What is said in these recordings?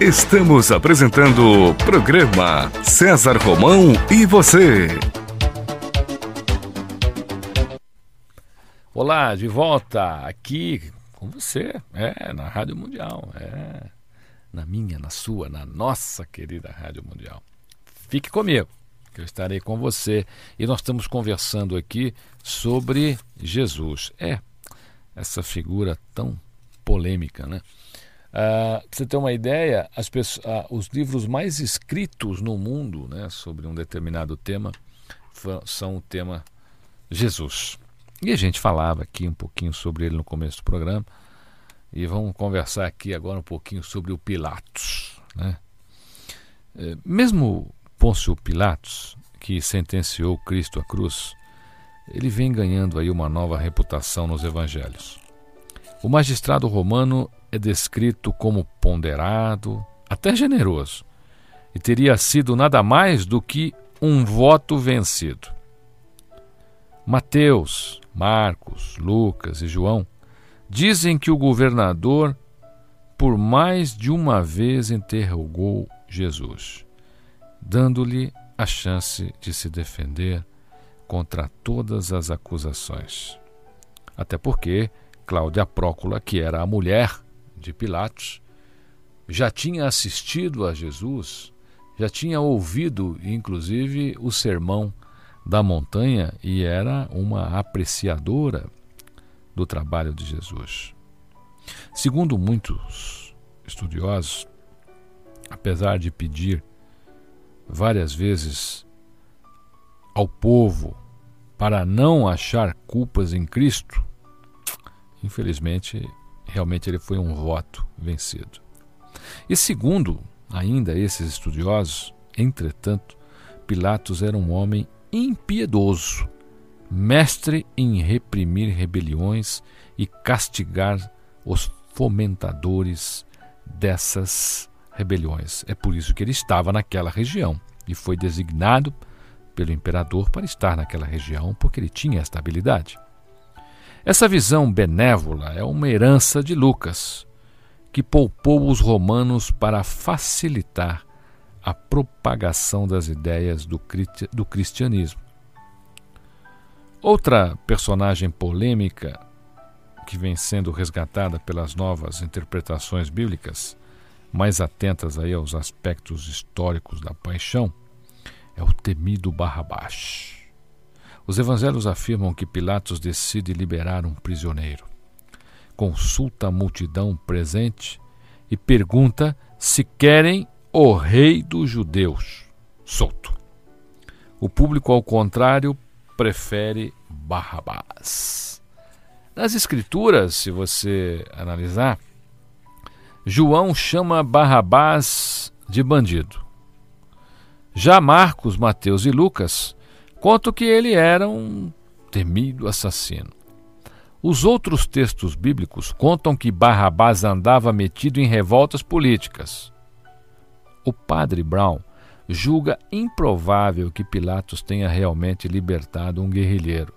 Estamos apresentando o programa César Romão e você. Olá, de volta aqui com você, é, na Rádio Mundial, é, na minha, na sua, na nossa querida Rádio Mundial. Fique comigo, que eu estarei com você e nós estamos conversando aqui sobre Jesus. É, essa figura tão polêmica, né? Uh, para você ter uma ideia, pessoas, uh, os livros mais escritos no mundo né, sobre um determinado tema são o tema Jesus. E a gente falava aqui um pouquinho sobre ele no começo do programa. E vamos conversar aqui agora um pouquinho sobre o Pilatos. Né? É, mesmo Pôncio Pilatos, que sentenciou Cristo à cruz, ele vem ganhando aí uma nova reputação nos evangelhos. O magistrado romano é descrito como ponderado, até generoso, e teria sido nada mais do que um voto vencido. Mateus, Marcos, Lucas e João dizem que o governador por mais de uma vez interrogou Jesus, dando-lhe a chance de se defender contra todas as acusações. Até porque Cláudia Prócula, que era a mulher de Pilatos, já tinha assistido a Jesus, já tinha ouvido, inclusive, o sermão da montanha e era uma apreciadora do trabalho de Jesus. Segundo muitos estudiosos, apesar de pedir várias vezes ao povo para não achar culpas em Cristo, infelizmente realmente ele foi um voto vencido. E segundo ainda esses estudiosos, entretanto, Pilatos era um homem impiedoso, mestre em reprimir rebeliões e castigar os fomentadores dessas rebeliões. É por isso que ele estava naquela região e foi designado pelo imperador para estar naquela região, porque ele tinha esta habilidade. Essa visão benévola é uma herança de Lucas, que poupou os romanos para facilitar a propagação das ideias do, cristianismo. Outra personagem polêmica que vem sendo resgatada pelas novas interpretações bíblicas, mais atentas aí aos aspectos históricos da paixão, é o temido Barrabás. Os evangelhos afirmam que Pilatos decide liberar um prisioneiro. Consulta a multidão presente e pergunta se querem o rei dos judeus solto. O público, ao contrário, prefere Barrabás. Nas Escrituras, se você analisar, João chama Barrabás de bandido. Já Marcos, Mateus e Lucas Conto que ele era um temido assassino. Os outros textos bíblicos contam que Barrabás andava metido em revoltas políticas. O padre Brown julga improvável que Pilatos tenha realmente libertado um guerrilheiro.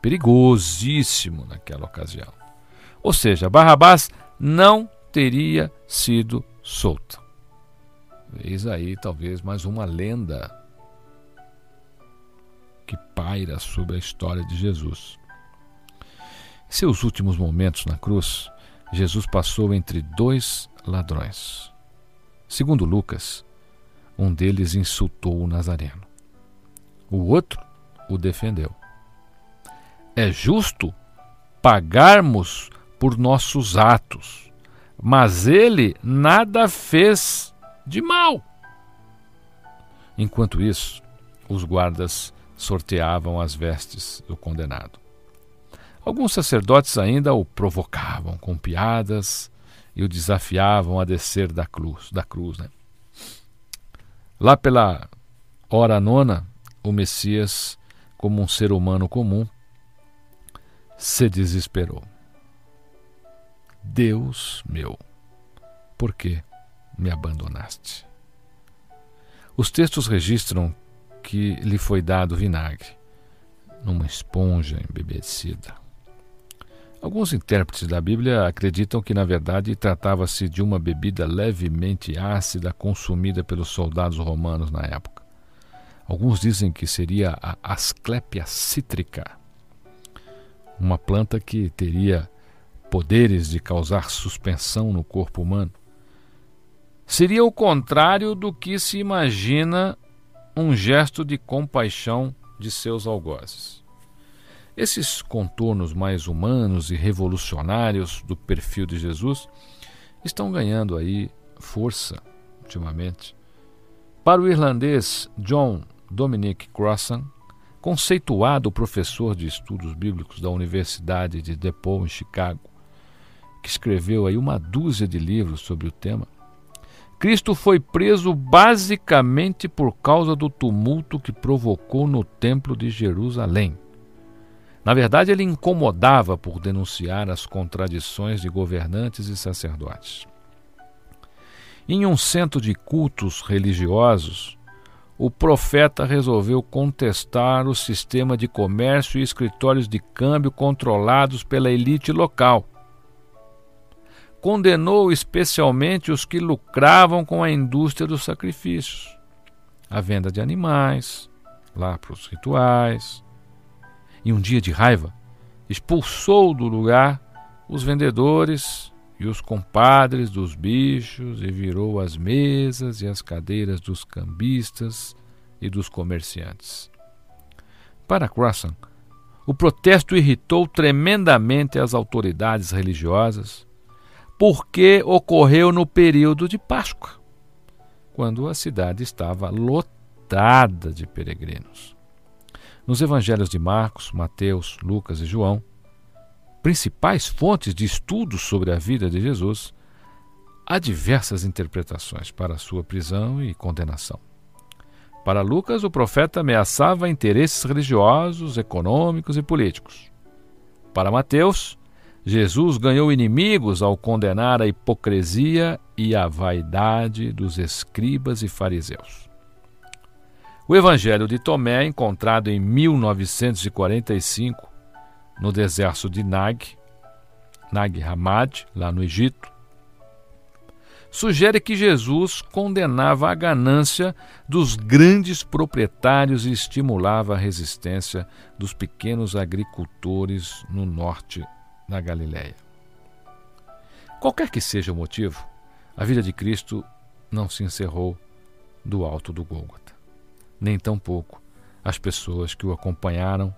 Perigosíssimo naquela ocasião. Ou seja, Barrabás não teria sido solto. Eis aí talvez mais uma lenda que paira sobre a história de Jesus. Em seus últimos momentos na cruz, Jesus passou entre dois ladrões. Segundo Lucas, um deles insultou o Nazareno. O outro o defendeu. É justo pagarmos por nossos atos, mas ele nada fez de mal. Enquanto isso, os guardas sorteavam as vestes do condenado. Alguns sacerdotes ainda o provocavam com piadas e o desafiavam a descer da cruz. Da cruz né? Lá pela hora nona, o Messias, como um ser humano comum, se desesperou. Deus meu, por que me abandonaste? Os textos registram que lhe foi dado vinagre, numa esponja embebecida. Alguns intérpretes da Bíblia acreditam que, na verdade, tratava-se de uma bebida levemente ácida consumida pelos soldados romanos na época. Alguns dizem que seria a Asclepia cítrica, uma planta que teria poderes de causar suspensão no corpo humano. Seria o contrário do que se imagina um gesto de compaixão de seus algozes. Esses contornos mais humanos e revolucionários do perfil de Jesus estão ganhando aí força ultimamente. Para o irlandês John Dominic Crossan, conceituado professor de estudos bíblicos da Universidade de DePaul em Chicago, que escreveu aí uma dúzia de livros sobre o tema, Cristo foi preso basicamente por causa do tumulto que provocou no Templo de Jerusalém. Na verdade, ele incomodava por denunciar as contradições de governantes e sacerdotes. Em um centro de cultos religiosos, o profeta resolveu contestar o sistema de comércio e escritórios de câmbio controlados pela elite local condenou especialmente os que lucravam com a indústria dos sacrifícios, a venda de animais, lá para os rituais. E um dia de raiva, expulsou do lugar os vendedores e os compadres dos bichos e virou as mesas e as cadeiras dos cambistas e dos comerciantes. Para Crossan, o protesto irritou tremendamente as autoridades religiosas porque ocorreu no período de Páscoa, quando a cidade estava lotada de peregrinos. Nos evangelhos de Marcos, Mateus, Lucas e João, principais fontes de estudos sobre a vida de Jesus, há diversas interpretações para sua prisão e condenação. Para Lucas, o profeta ameaçava interesses religiosos, econômicos e políticos. Para Mateus, Jesus ganhou inimigos ao condenar a hipocrisia e a vaidade dos escribas e fariseus. O Evangelho de Tomé, encontrado em 1945 no deserto de Nag, Nag Hammadi, lá no Egito, sugere que Jesus condenava a ganância dos grandes proprietários e estimulava a resistência dos pequenos agricultores no norte na Galiléia. Qualquer que seja o motivo, a vida de Cristo não se encerrou do alto do Gólgota, nem tampouco as pessoas que o acompanharam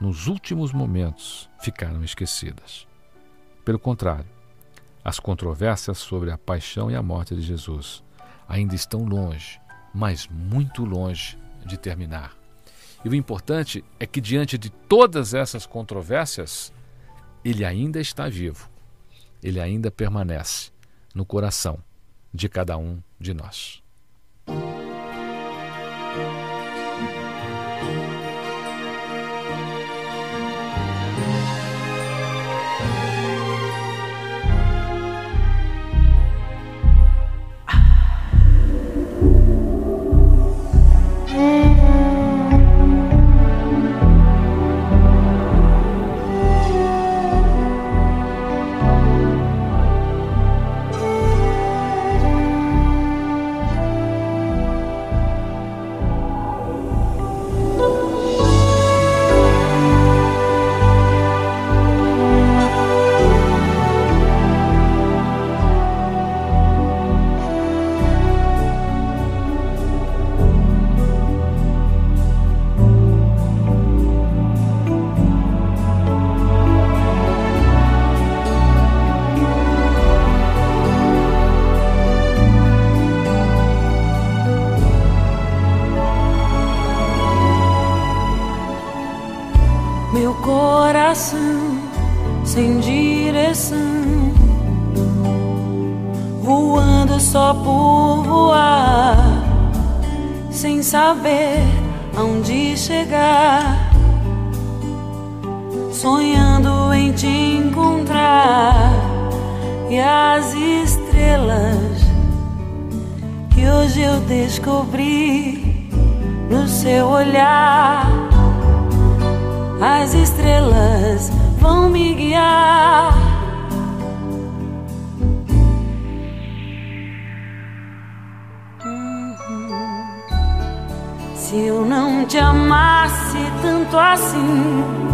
nos últimos momentos ficaram esquecidas. Pelo contrário, as controvérsias sobre a paixão e a morte de Jesus ainda estão longe, mas muito longe de terminar. E o importante é que, diante de todas essas controvérsias, ele ainda está vivo, ele ainda permanece no coração de cada um de nós. sonhando em te encontrar e as estrelas que hoje eu descobri no seu olhar. As estrelas vão me guiar. Uhum. Se eu não te amasse tanto assim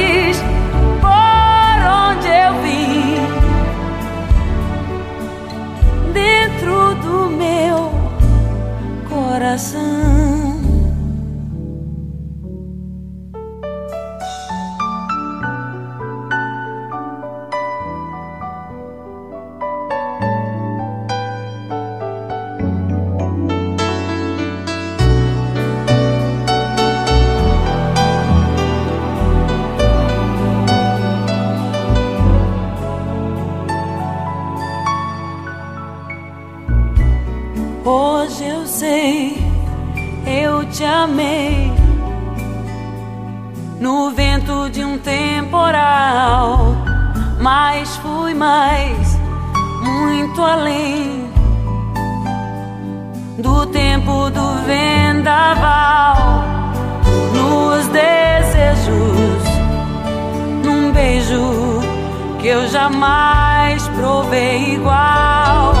coração. Hoje eu sei, eu te amei. No vento de um temporal, mas fui mais, muito além do tempo do vendaval. Nos desejos, num beijo que eu jamais provei igual.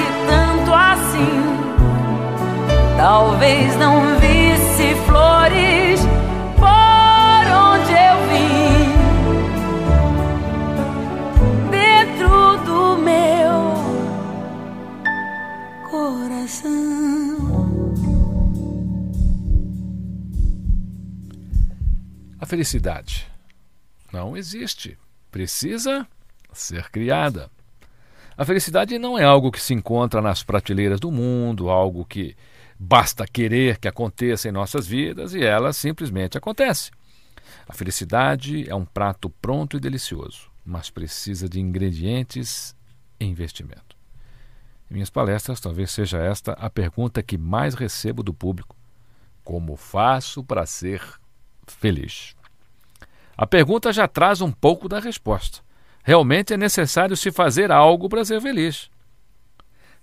assim, talvez não visse flores por onde eu vim. Dentro do meu coração. A felicidade não existe. Precisa ser criada. A felicidade não é algo que se encontra nas prateleiras do mundo, algo que basta querer que aconteça em nossas vidas e ela simplesmente acontece. A felicidade é um prato pronto e delicioso, mas precisa de ingredientes e investimento. Em minhas palestras, talvez seja esta a pergunta que mais recebo do público: Como faço para ser feliz? A pergunta já traz um pouco da resposta. Realmente é necessário se fazer algo para ser feliz.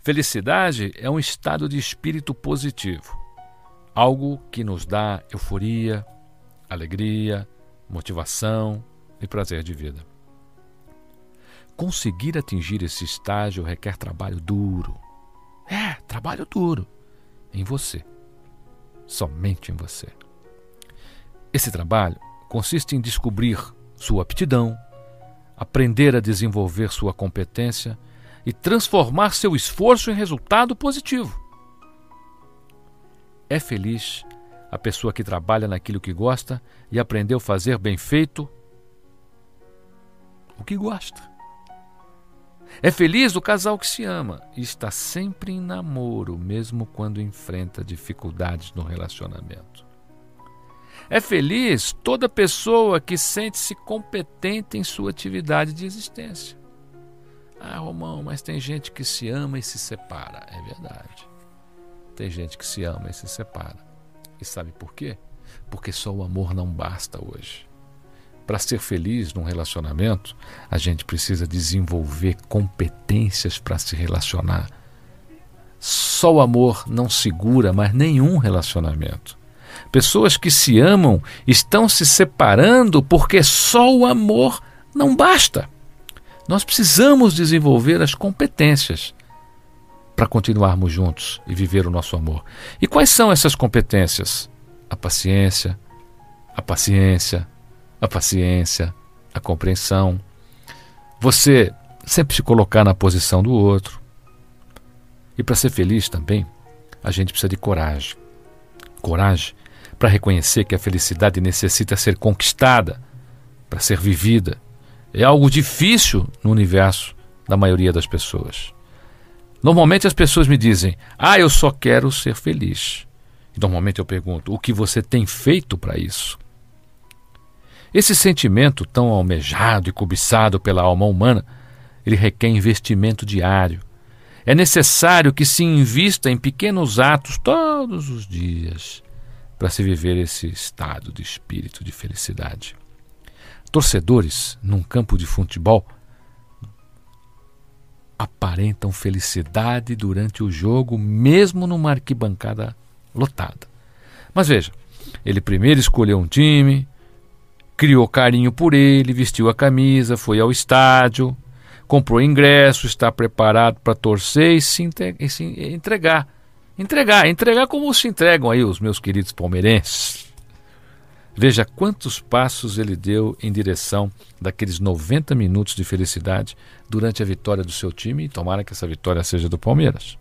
Felicidade é um estado de espírito positivo, algo que nos dá euforia, alegria, motivação e prazer de vida. Conseguir atingir esse estágio requer trabalho duro. É, trabalho duro. Em você. Somente em você. Esse trabalho consiste em descobrir sua aptidão, aprender a desenvolver sua competência e transformar seu esforço em resultado positivo. É feliz a pessoa que trabalha naquilo que gosta e aprendeu a fazer bem feito o que gosta. É feliz o casal que se ama e está sempre em namoro, mesmo quando enfrenta dificuldades no relacionamento. É feliz toda pessoa que sente-se competente em sua atividade de existência. Ah, Romão, mas tem gente que se ama e se separa. É verdade. Tem gente que se ama e se separa. E sabe por quê? Porque só o amor não basta hoje. Para ser feliz num relacionamento, a gente precisa desenvolver competências para se relacionar. Só o amor não segura mais nenhum relacionamento. Pessoas que se amam estão se separando porque só o amor não basta. Nós precisamos desenvolver as competências para continuarmos juntos e viver o nosso amor. E quais são essas competências? A paciência, a paciência, a paciência, a compreensão. Você sempre se colocar na posição do outro. E para ser feliz também, a gente precisa de coragem. Coragem para reconhecer que a felicidade necessita ser conquistada para ser vivida. é algo difícil no universo da maioria das pessoas. Normalmente as pessoas me dizem: Ah, eu só quero ser feliz. E normalmente eu pergunto: O que você tem feito para isso? Esse sentimento tão almejado e cobiçado pela alma humana, ele requer investimento diário. É necessário que se invista em pequenos atos todos os dias para se viver esse estado de espírito de felicidade. Torcedores num campo de futebol aparentam felicidade durante o jogo, mesmo numa arquibancada lotada. Mas veja, ele primeiro escolheu um time, criou carinho por ele, vestiu a camisa, foi ao estádio, comprou ingresso, está preparado para torcer e se, entregar. Entregar, entregar como se entregam aí os meus queridos palmeirenses. Veja quantos passos ele deu em direção daqueles 90 minutos de felicidade durante a vitória do seu time e tomara que essa vitória seja do Palmeiras.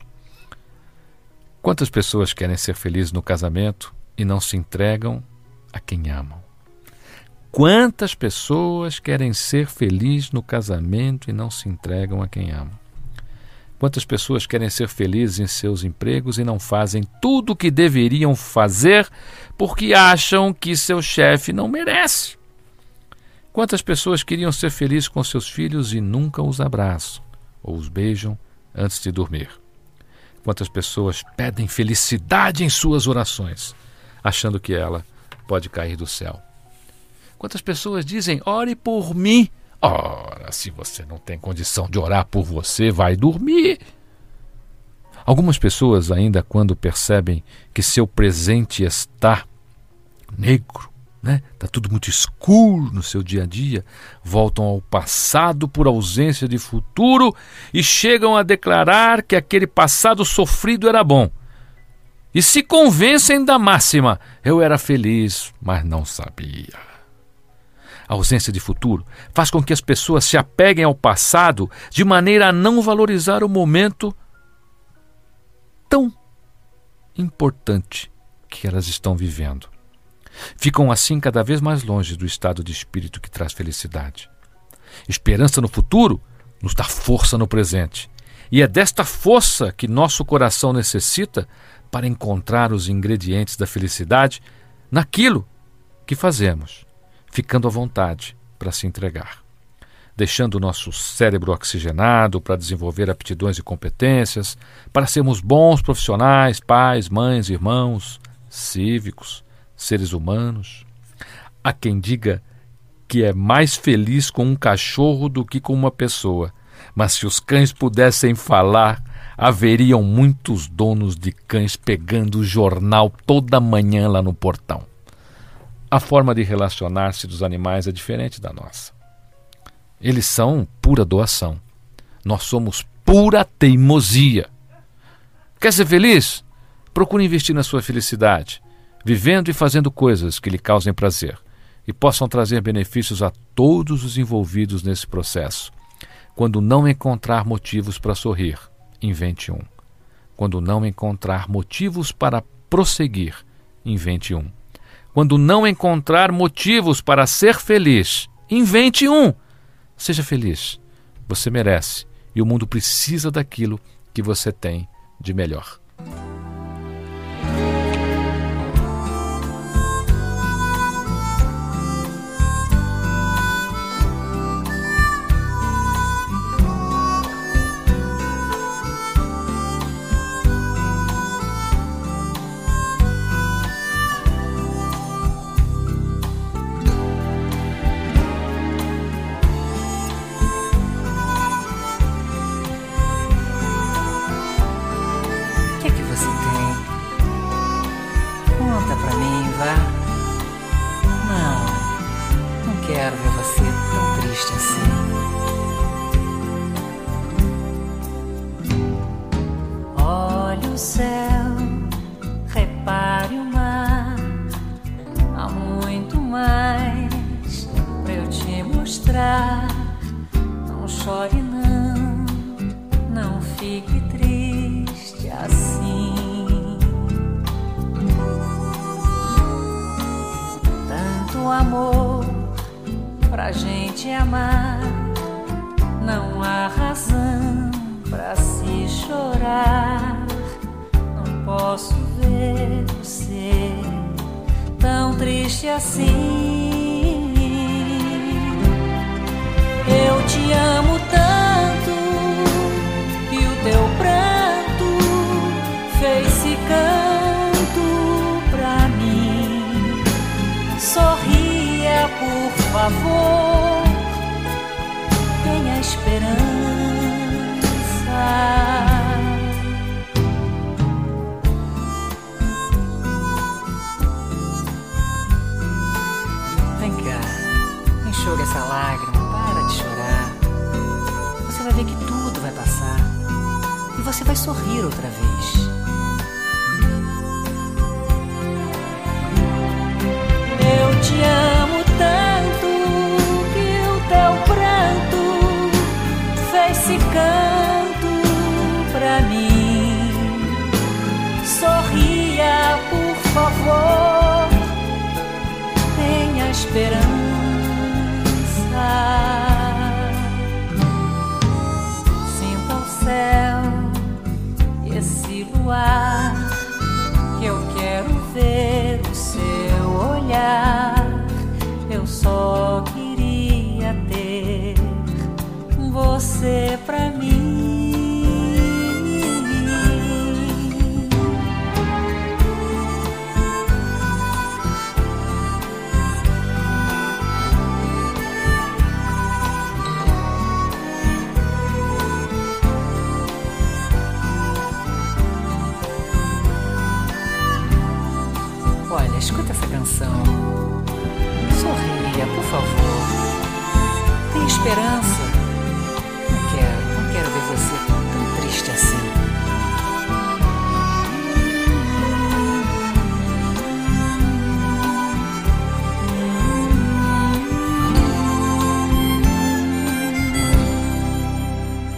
Quantas pessoas querem ser felizes no casamento e não se entregam a quem amam? Quantas pessoas querem ser felizes no casamento e não se entregam a quem amam? Quantas pessoas querem ser felizes em seus empregos e não fazem tudo o que deveriam fazer porque acham que seu chefe não merece? Quantas pessoas queriam ser felizes com seus filhos e nunca os abraçam ou os beijam antes de dormir? Quantas pessoas pedem felicidade em suas orações, achando que ela pode cair do céu? Quantas pessoas dizem, ore por mim, Ora, se você não tem condição de orar por você, vai dormir. Algumas pessoas, ainda quando percebem que seu presente está negro, né? Tá tudo muito escuro no seu dia a dia, voltam ao passado por ausência de futuro e chegam a declarar que aquele passado sofrido era bom. E se convencem da máxima: eu era feliz, mas não sabia. A ausência de futuro faz com que as pessoas se apeguem ao passado de maneira a não valorizar o momento tão importante que elas estão vivendo. Ficam assim cada vez mais longe do estado de espírito que traz felicidade. Esperança no futuro nos dá força no presente. E é desta força que nosso coração necessita para encontrar os ingredientes da felicidade naquilo que fazemos ficando à vontade para se entregar, deixando o nosso cérebro oxigenado para desenvolver aptidões e competências, para sermos bons profissionais, pais, mães, irmãos, cívicos, seres humanos. Há quem diga que é mais feliz com um cachorro do que com uma pessoa, mas se os cães pudessem falar, haveriam muitos donos de cães pegando o jornal toda manhã lá no portão. A forma de relacionar-se dos animais é diferente da nossa. Eles são pura doação. Nós somos pura teimosia. Quer ser feliz? Procure investir na sua felicidade, vivendo e fazendo coisas que lhe causem prazer e possam trazer benefícios a todos os envolvidos nesse processo. Quando não encontrar motivos para sorrir, invente um. Quando não encontrar motivos para prosseguir, invente um. Quando não encontrar motivos para ser feliz, invente um. Seja feliz. Você merece e o mundo precisa daquilo que você tem de melhor. Gente amar. Não há razão pra se chorar. Não posso ver você tão triste assim. Eu te amo tanto que o teu pranto fez-se canto pra mim. Sorria, por favor, esperança. Vem cá, enxuga essa lágrima, para de chorar. Você vai ver que tudo vai passar e você vai sorrir outra vez. Eu te amo tenha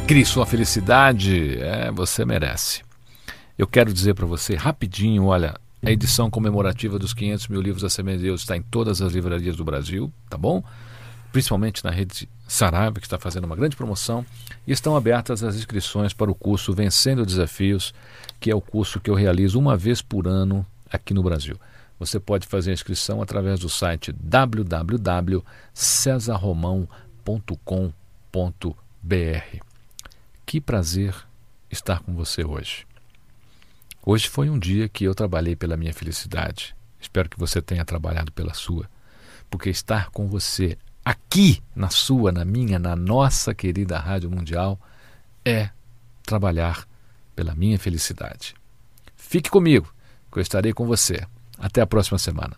Crie sua felicidade, é, você merece. Eu quero dizer para você rapidinho, olha, a edição comemorativa dos 500 mil livros da Semente de Deus está em todas as livrarias do Brasil, tá bom? Principalmente na rede Saraiva, que está fazendo uma grande promoção. E estão abertas as inscrições para o curso Vencendo Desafios, que é o curso que eu realizo uma vez por ano aqui no Brasil. Você pode fazer a inscrição através do site www.cesarromão.com.br. Que prazer estar com você hoje. Hoje foi um dia que eu trabalhei pela minha felicidade. Espero que você tenha trabalhado pela sua, porque estar com você aqui na sua, na minha, na nossa querida Rádio Mundial é trabalhar pela minha felicidade. Fique comigo, que eu estarei com você. Até a próxima semana.